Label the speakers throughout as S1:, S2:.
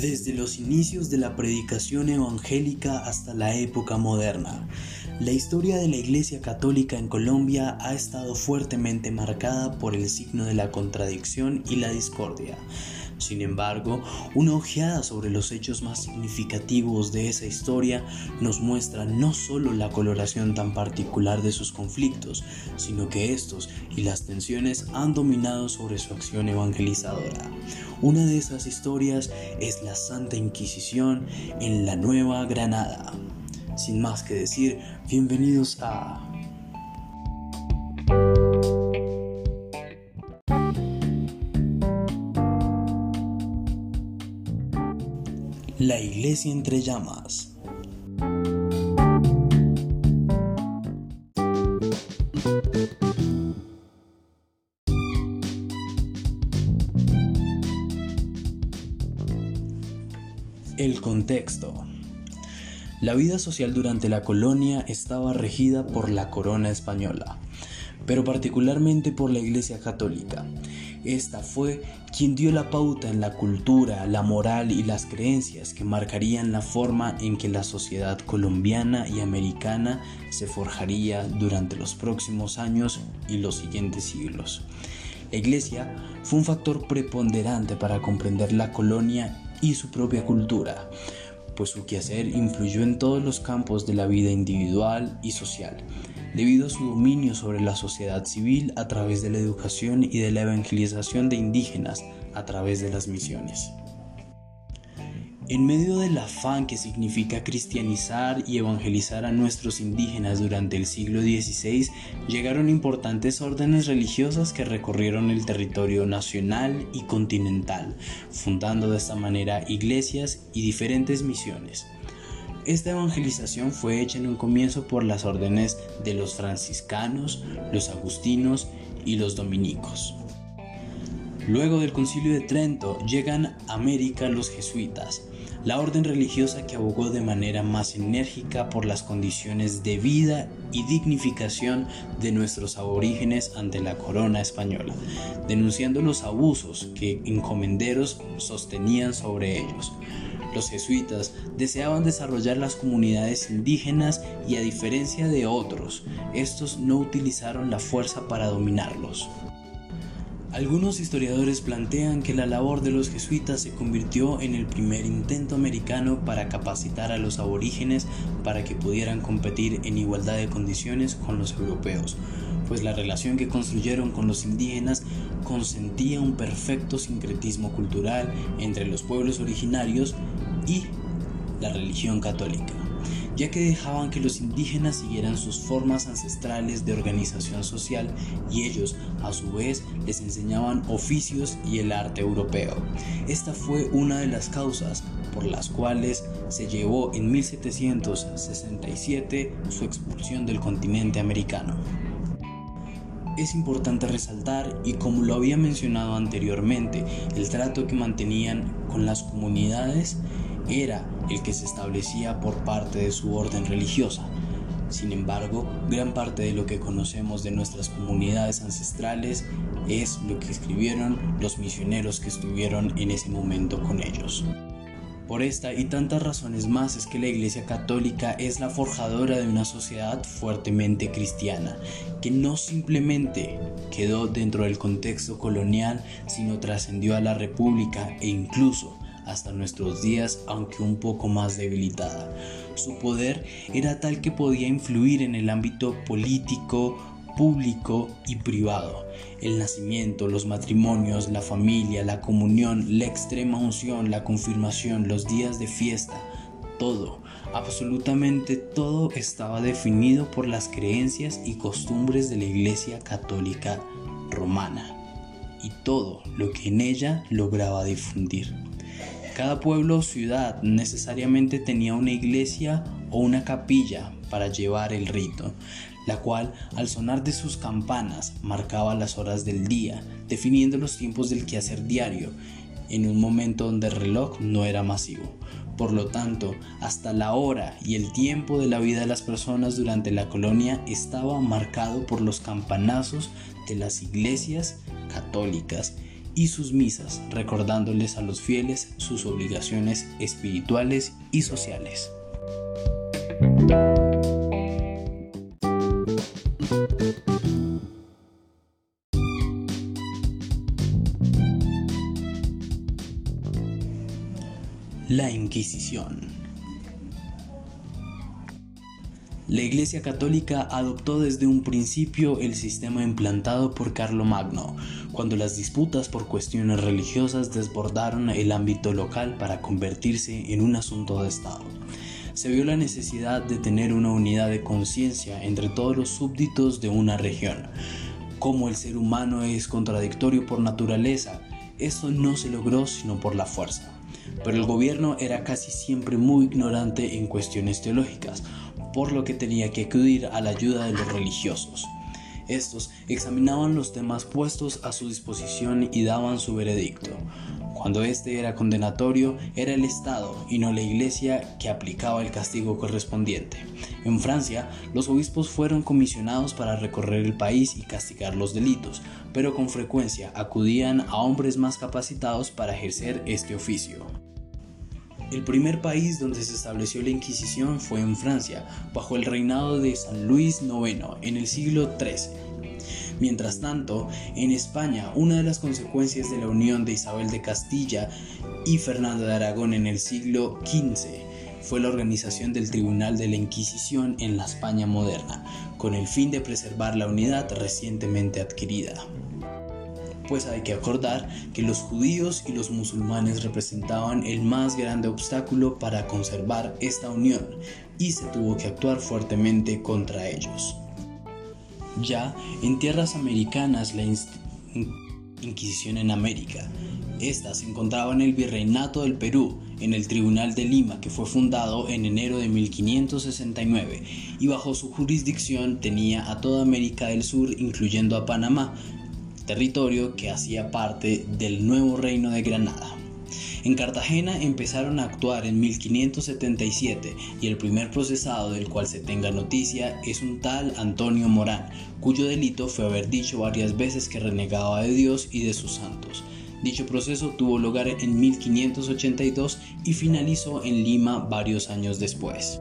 S1: Desde los inicios de la predicación evangélica hasta la época moderna, la historia de la Iglesia Católica en Colombia ha estado fuertemente marcada por el signo de la contradicción y la discordia. Sin embargo, una ojeada sobre los hechos más significativos de esa historia nos muestra no solo la coloración tan particular de sus conflictos, sino que estos y las tensiones han dominado sobre su acción evangelizadora. Una de esas historias es la Santa Inquisición en la Nueva Granada. Sin más que decir, bienvenidos a La Iglesia entre llamas. El contexto. La vida social durante la colonia estaba regida por la corona española, pero particularmente por la Iglesia Católica. Esta fue quien dio la pauta en la cultura, la moral y las creencias que marcarían la forma en que la sociedad colombiana y americana se forjaría durante los próximos años y los siguientes siglos. La iglesia fue un factor preponderante para comprender la colonia y su propia cultura, pues su quehacer influyó en todos los campos de la vida individual y social debido a su dominio sobre la sociedad civil a través de la educación y de la evangelización de indígenas a través de las misiones. En medio del afán que significa cristianizar y evangelizar a nuestros indígenas durante el siglo XVI, llegaron importantes órdenes religiosas que recorrieron el territorio nacional y continental, fundando de esta manera iglesias y diferentes misiones. Esta evangelización fue hecha en un comienzo por las órdenes de los franciscanos, los agustinos y los dominicos. Luego del concilio de Trento llegan a América los jesuitas, la orden religiosa que abogó de manera más enérgica por las condiciones de vida y dignificación de nuestros aborígenes ante la corona española, denunciando los abusos que encomenderos sostenían sobre ellos. Los jesuitas deseaban desarrollar las comunidades indígenas y a diferencia de otros, estos no utilizaron la fuerza para dominarlos. Algunos historiadores plantean que la labor de los jesuitas se convirtió en el primer intento americano para capacitar a los aborígenes para que pudieran competir en igualdad de condiciones con los europeos, pues la relación que construyeron con los indígenas consentía un perfecto sincretismo cultural entre los pueblos originarios y la religión católica, ya que dejaban que los indígenas siguieran sus formas ancestrales de organización social y ellos a su vez les enseñaban oficios y el arte europeo. Esta fue una de las causas por las cuales se llevó en 1767 su expulsión del continente americano. Es importante resaltar, y como lo había mencionado anteriormente, el trato que mantenían con las comunidades era el que se establecía por parte de su orden religiosa. Sin embargo, gran parte de lo que conocemos de nuestras comunidades ancestrales es lo que escribieron los misioneros que estuvieron en ese momento con ellos. Por esta y tantas razones más es que la Iglesia Católica es la forjadora de una sociedad fuertemente cristiana, que no simplemente quedó dentro del contexto colonial, sino trascendió a la República e incluso hasta nuestros días, aunque un poco más debilitada. Su poder era tal que podía influir en el ámbito político, público y privado. El nacimiento, los matrimonios, la familia, la comunión, la extrema unción, la confirmación, los días de fiesta, todo, absolutamente todo estaba definido por las creencias y costumbres de la Iglesia Católica Romana y todo lo que en ella lograba difundir. Cada pueblo o ciudad necesariamente tenía una iglesia o una capilla para llevar el rito, la cual al sonar de sus campanas marcaba las horas del día, definiendo los tiempos del quehacer diario, en un momento donde el reloj no era masivo. Por lo tanto, hasta la hora y el tiempo de la vida de las personas durante la colonia estaba marcado por los campanazos de las iglesias católicas y sus misas, recordándoles a los fieles sus obligaciones espirituales y sociales. La Inquisición. La Iglesia Católica adoptó desde un principio el sistema implantado por Carlomagno, cuando las disputas por cuestiones religiosas desbordaron el ámbito local para convertirse en un asunto de Estado. Se vio la necesidad de tener una unidad de conciencia entre todos los súbditos de una región. Como el ser humano es contradictorio por naturaleza, esto no se logró sino por la fuerza pero el gobierno era casi siempre muy ignorante en cuestiones teológicas, por lo que tenía que acudir a la ayuda de los religiosos. Estos examinaban los temas puestos a su disposición y daban su veredicto. Cuando este era condenatorio, era el Estado y no la Iglesia que aplicaba el castigo correspondiente. En Francia, los obispos fueron comisionados para recorrer el país y castigar los delitos, pero con frecuencia acudían a hombres más capacitados para ejercer este oficio. El primer país donde se estableció la Inquisición fue en Francia, bajo el reinado de San Luis IX en el siglo XIII. Mientras tanto, en España, una de las consecuencias de la unión de Isabel de Castilla y Fernando de Aragón en el siglo XV fue la organización del Tribunal de la Inquisición en la España moderna, con el fin de preservar la unidad recientemente adquirida pues hay que acordar que los judíos y los musulmanes representaban el más grande obstáculo para conservar esta unión y se tuvo que actuar fuertemente contra ellos. Ya en tierras americanas la Inquisición en América. Esta se encontraba en el Virreinato del Perú, en el Tribunal de Lima, que fue fundado en enero de 1569, y bajo su jurisdicción tenía a toda América del Sur, incluyendo a Panamá, territorio que hacía parte del nuevo reino de Granada. En Cartagena empezaron a actuar en 1577 y el primer procesado del cual se tenga noticia es un tal Antonio Morán, cuyo delito fue haber dicho varias veces que renegaba de Dios y de sus santos. Dicho proceso tuvo lugar en 1582 y finalizó en Lima varios años después.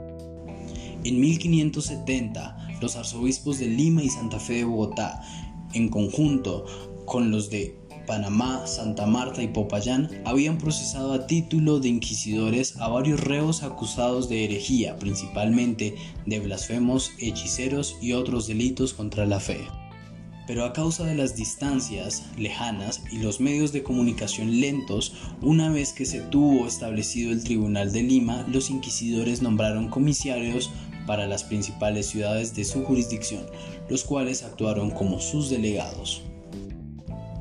S1: En 1570, los arzobispos de Lima y Santa Fe de Bogotá en conjunto con los de Panamá, Santa Marta y Popayán, habían procesado a título de inquisidores a varios reos acusados de herejía, principalmente de blasfemos, hechiceros y otros delitos contra la fe. Pero a causa de las distancias lejanas y los medios de comunicación lentos, una vez que se tuvo establecido el Tribunal de Lima, los inquisidores nombraron comisarios para las principales ciudades de su jurisdicción, los cuales actuaron como sus delegados.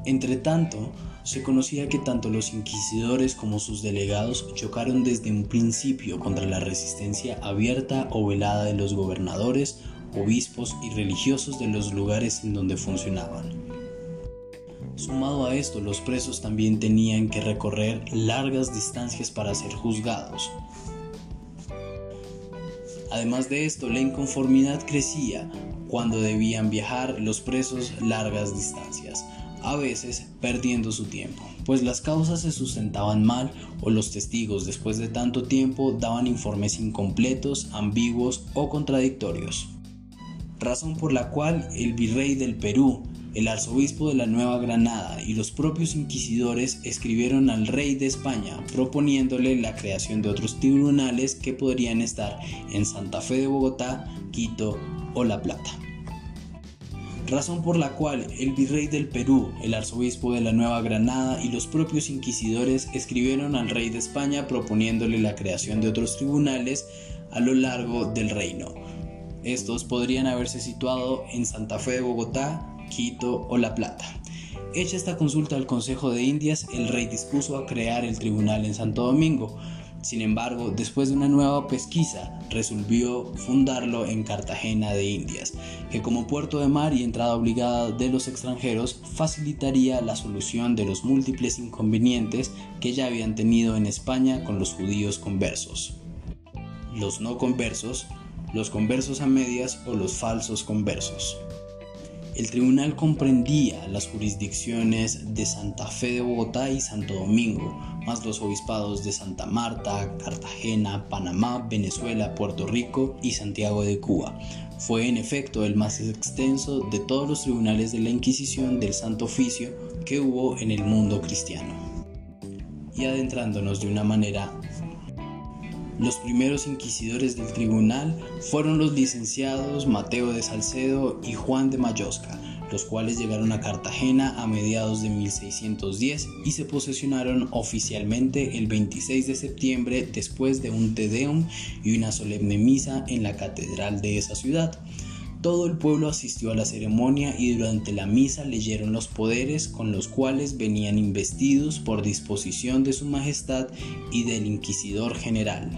S1: Entre tanto, se conocía que tanto los inquisidores como sus delegados chocaron desde un principio contra la resistencia abierta o velada de los gobernadores, obispos y religiosos de los lugares en donde funcionaban. Sumado a esto, los presos también tenían que recorrer largas distancias para ser juzgados, Además de esto, la inconformidad crecía cuando debían viajar los presos largas distancias, a veces perdiendo su tiempo, pues las causas se sustentaban mal o los testigos después de tanto tiempo daban informes incompletos, ambiguos o contradictorios. Razón por la cual el virrey del Perú el arzobispo de la Nueva Granada y los propios inquisidores escribieron al rey de España proponiéndole la creación de otros tribunales que podrían estar en Santa Fe de Bogotá, Quito o La Plata. Razón por la cual el virrey del Perú, el arzobispo de la Nueva Granada y los propios inquisidores escribieron al rey de España proponiéndole la creación de otros tribunales a lo largo del reino. Estos podrían haberse situado en Santa Fe de Bogotá, Quito o La Plata. Hecha esta consulta al Consejo de Indias, el rey dispuso a crear el tribunal en Santo Domingo. Sin embargo, después de una nueva pesquisa, resolvió fundarlo en Cartagena de Indias, que como puerto de mar y entrada obligada de los extranjeros facilitaría la solución de los múltiples inconvenientes que ya habían tenido en España con los judíos conversos. Los no conversos, los conversos a medias o los falsos conversos. El tribunal comprendía las jurisdicciones de Santa Fe de Bogotá y Santo Domingo, más los obispados de Santa Marta, Cartagena, Panamá, Venezuela, Puerto Rico y Santiago de Cuba. Fue en efecto el más extenso de todos los tribunales de la Inquisición del Santo Oficio que hubo en el mundo cristiano. Y adentrándonos de una manera los primeros inquisidores del tribunal fueron los licenciados Mateo de Salcedo y Juan de Mayosca, los cuales llegaron a Cartagena a mediados de 1610 y se posesionaron oficialmente el 26 de septiembre después de un Te Deum y una solemne misa en la catedral de esa ciudad. Todo el pueblo asistió a la ceremonia y durante la misa leyeron los poderes con los cuales venían investidos por disposición de su Majestad y del Inquisidor General.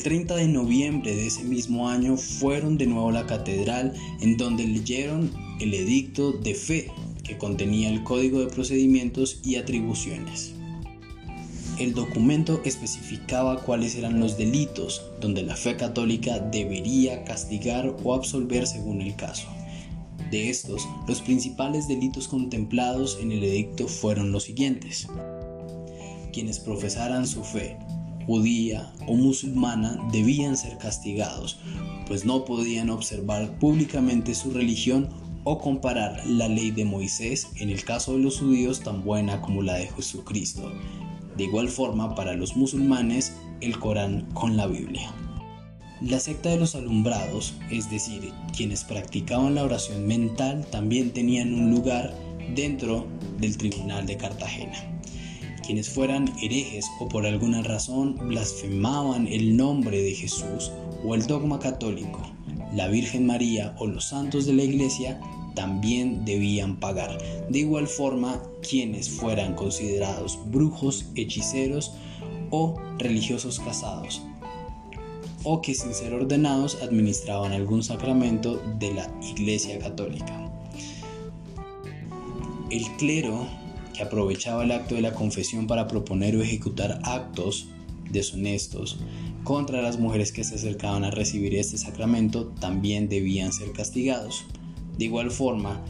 S1: El 30 de noviembre de ese mismo año fueron de nuevo a la catedral en donde leyeron el edicto de fe que contenía el código de procedimientos y atribuciones. El documento especificaba cuáles eran los delitos donde la fe católica debería castigar o absolver según el caso. De estos, los principales delitos contemplados en el edicto fueron los siguientes. Quienes profesaran su fe judía o musulmana debían ser castigados, pues no podían observar públicamente su religión o comparar la ley de Moisés, en el caso de los judíos, tan buena como la de Jesucristo. De igual forma, para los musulmanes, el Corán con la Biblia. La secta de los alumbrados, es decir, quienes practicaban la oración mental, también tenían un lugar dentro del Tribunal de Cartagena quienes fueran herejes o por alguna razón blasfemaban el nombre de Jesús o el dogma católico, la Virgen María o los santos de la Iglesia también debían pagar. De igual forma, quienes fueran considerados brujos, hechiceros o religiosos casados, o que sin ser ordenados administraban algún sacramento de la Iglesia Católica. El clero aprovechaba el acto de la confesión para proponer o ejecutar actos deshonestos contra las mujeres que se acercaban a recibir este sacramento también debían ser castigados. De igual forma,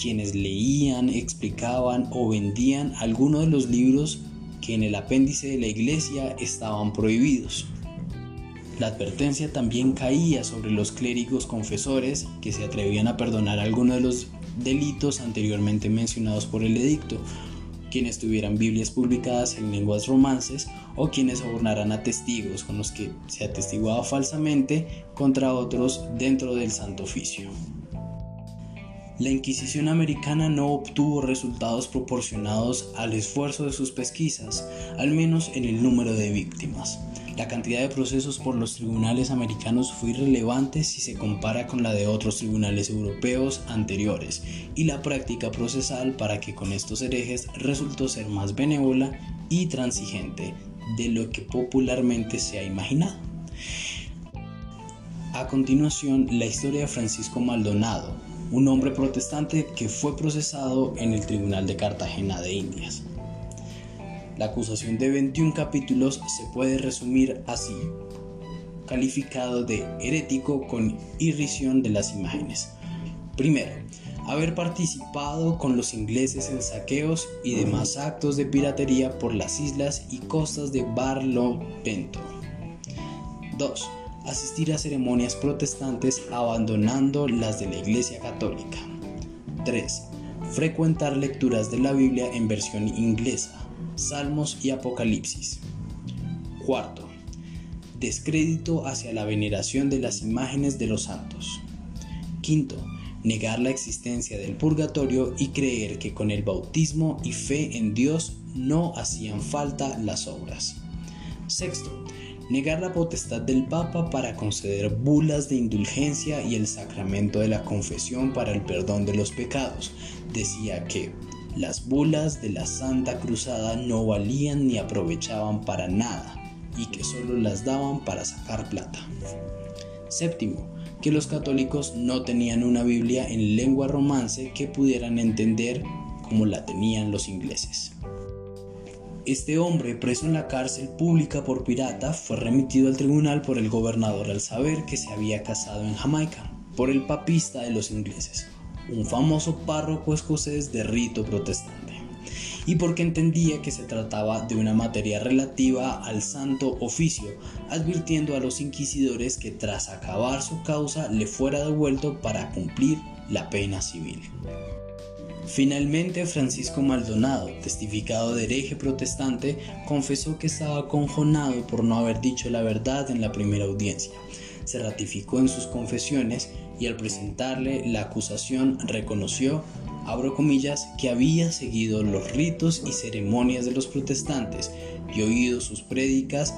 S1: quienes leían, explicaban o vendían algunos de los libros que en el apéndice de la iglesia estaban prohibidos. La advertencia también caía sobre los clérigos confesores que se atrevían a perdonar algunos de los delitos anteriormente mencionados por el edicto, quienes tuvieran Biblias publicadas en lenguas romances o quienes sobornaran a testigos con los que se atestiguaba falsamente contra otros dentro del Santo Oficio. La Inquisición americana no obtuvo resultados proporcionados al esfuerzo de sus pesquisas, al menos en el número de víctimas. La cantidad de procesos por los tribunales americanos fue irrelevante si se compara con la de otros tribunales europeos anteriores, y la práctica procesal para que con estos herejes resultó ser más benévola y transigente de lo que popularmente se ha imaginado. A continuación, la historia de Francisco Maldonado, un hombre protestante que fue procesado en el Tribunal de Cartagena de Indias. La acusación de 21 capítulos se puede resumir así, calificado de herético con irrisión de las imágenes. Primero, haber participado con los ingleses en saqueos y demás actos de piratería por las islas y costas de Barlovento. 2. Asistir a ceremonias protestantes abandonando las de la Iglesia Católica. 3. Frecuentar lecturas de la Biblia en versión inglesa Salmos y Apocalipsis. Cuarto, descrédito hacia la veneración de las imágenes de los santos. Quinto, negar la existencia del purgatorio y creer que con el bautismo y fe en Dios no hacían falta las obras. Sexto, negar la potestad del Papa para conceder bulas de indulgencia y el sacramento de la confesión para el perdón de los pecados. Decía que las bulas de la Santa Cruzada no valían ni aprovechaban para nada y que solo las daban para sacar plata. Séptimo, que los católicos no tenían una Biblia en lengua romance que pudieran entender como la tenían los ingleses. Este hombre, preso en la cárcel pública por pirata, fue remitido al tribunal por el gobernador al saber que se había casado en Jamaica, por el papista de los ingleses, un famoso párroco escocés de rito protestante, y porque entendía que se trataba de una materia relativa al santo oficio, advirtiendo a los inquisidores que tras acabar su causa le fuera devuelto para cumplir la pena civil. Finalmente, Francisco Maldonado, testificado de hereje protestante, confesó que estaba conjonado por no haber dicho la verdad en la primera audiencia. Se ratificó en sus confesiones y al presentarle la acusación reconoció, abro comillas, que había seguido los ritos y ceremonias de los protestantes y oído sus prédicas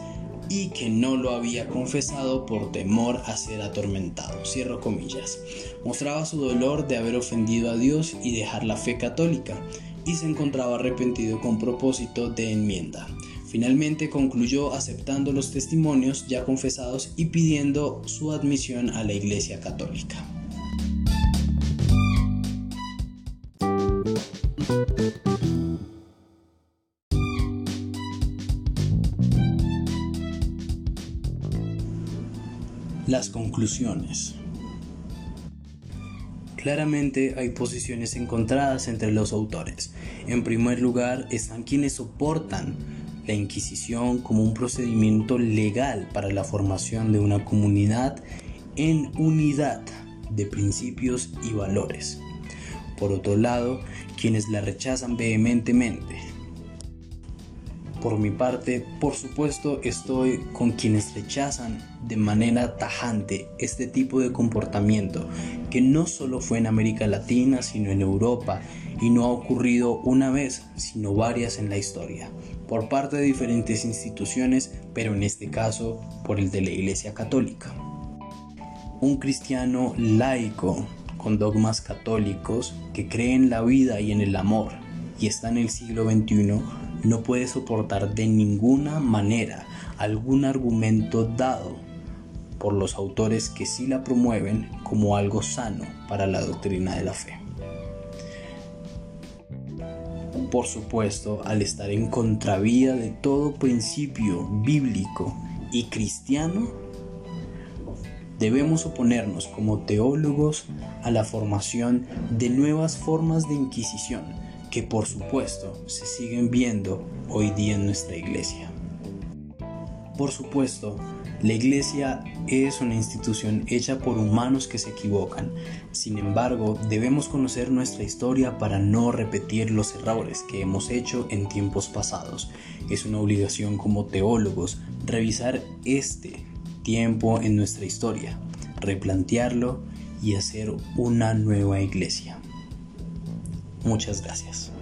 S1: y que no lo había confesado por temor a ser atormentado. Cierro comillas. Mostraba su dolor de haber ofendido a Dios y dejar la fe católica y se encontraba arrepentido con propósito de enmienda. Finalmente concluyó aceptando los testimonios ya confesados y pidiendo su admisión a la Iglesia Católica. Las conclusiones. Claramente hay posiciones encontradas entre los autores. En primer lugar están quienes soportan la Inquisición como un procedimiento legal para la formación de una comunidad en unidad de principios y valores. Por otro lado, quienes la rechazan vehementemente, por mi parte, por supuesto, estoy con quienes rechazan de manera tajante este tipo de comportamiento, que no solo fue en América Latina, sino en Europa, y no ha ocurrido una vez, sino varias en la historia, por parte de diferentes instituciones, pero en este caso por el de la Iglesia Católica. Un cristiano laico, con dogmas católicos, que cree en la vida y en el amor, y está en el siglo XXI, no puede soportar de ninguna manera algún argumento dado por los autores que sí la promueven como algo sano para la doctrina de la fe. Por supuesto, al estar en contravía de todo principio bíblico y cristiano, debemos oponernos como teólogos a la formación de nuevas formas de inquisición que por supuesto se siguen viendo hoy día en nuestra iglesia. Por supuesto, la iglesia es una institución hecha por humanos que se equivocan. Sin embargo, debemos conocer nuestra historia para no repetir los errores que hemos hecho en tiempos pasados. Es una obligación como teólogos revisar este tiempo en nuestra historia, replantearlo y hacer una nueva iglesia. Muchas gracias.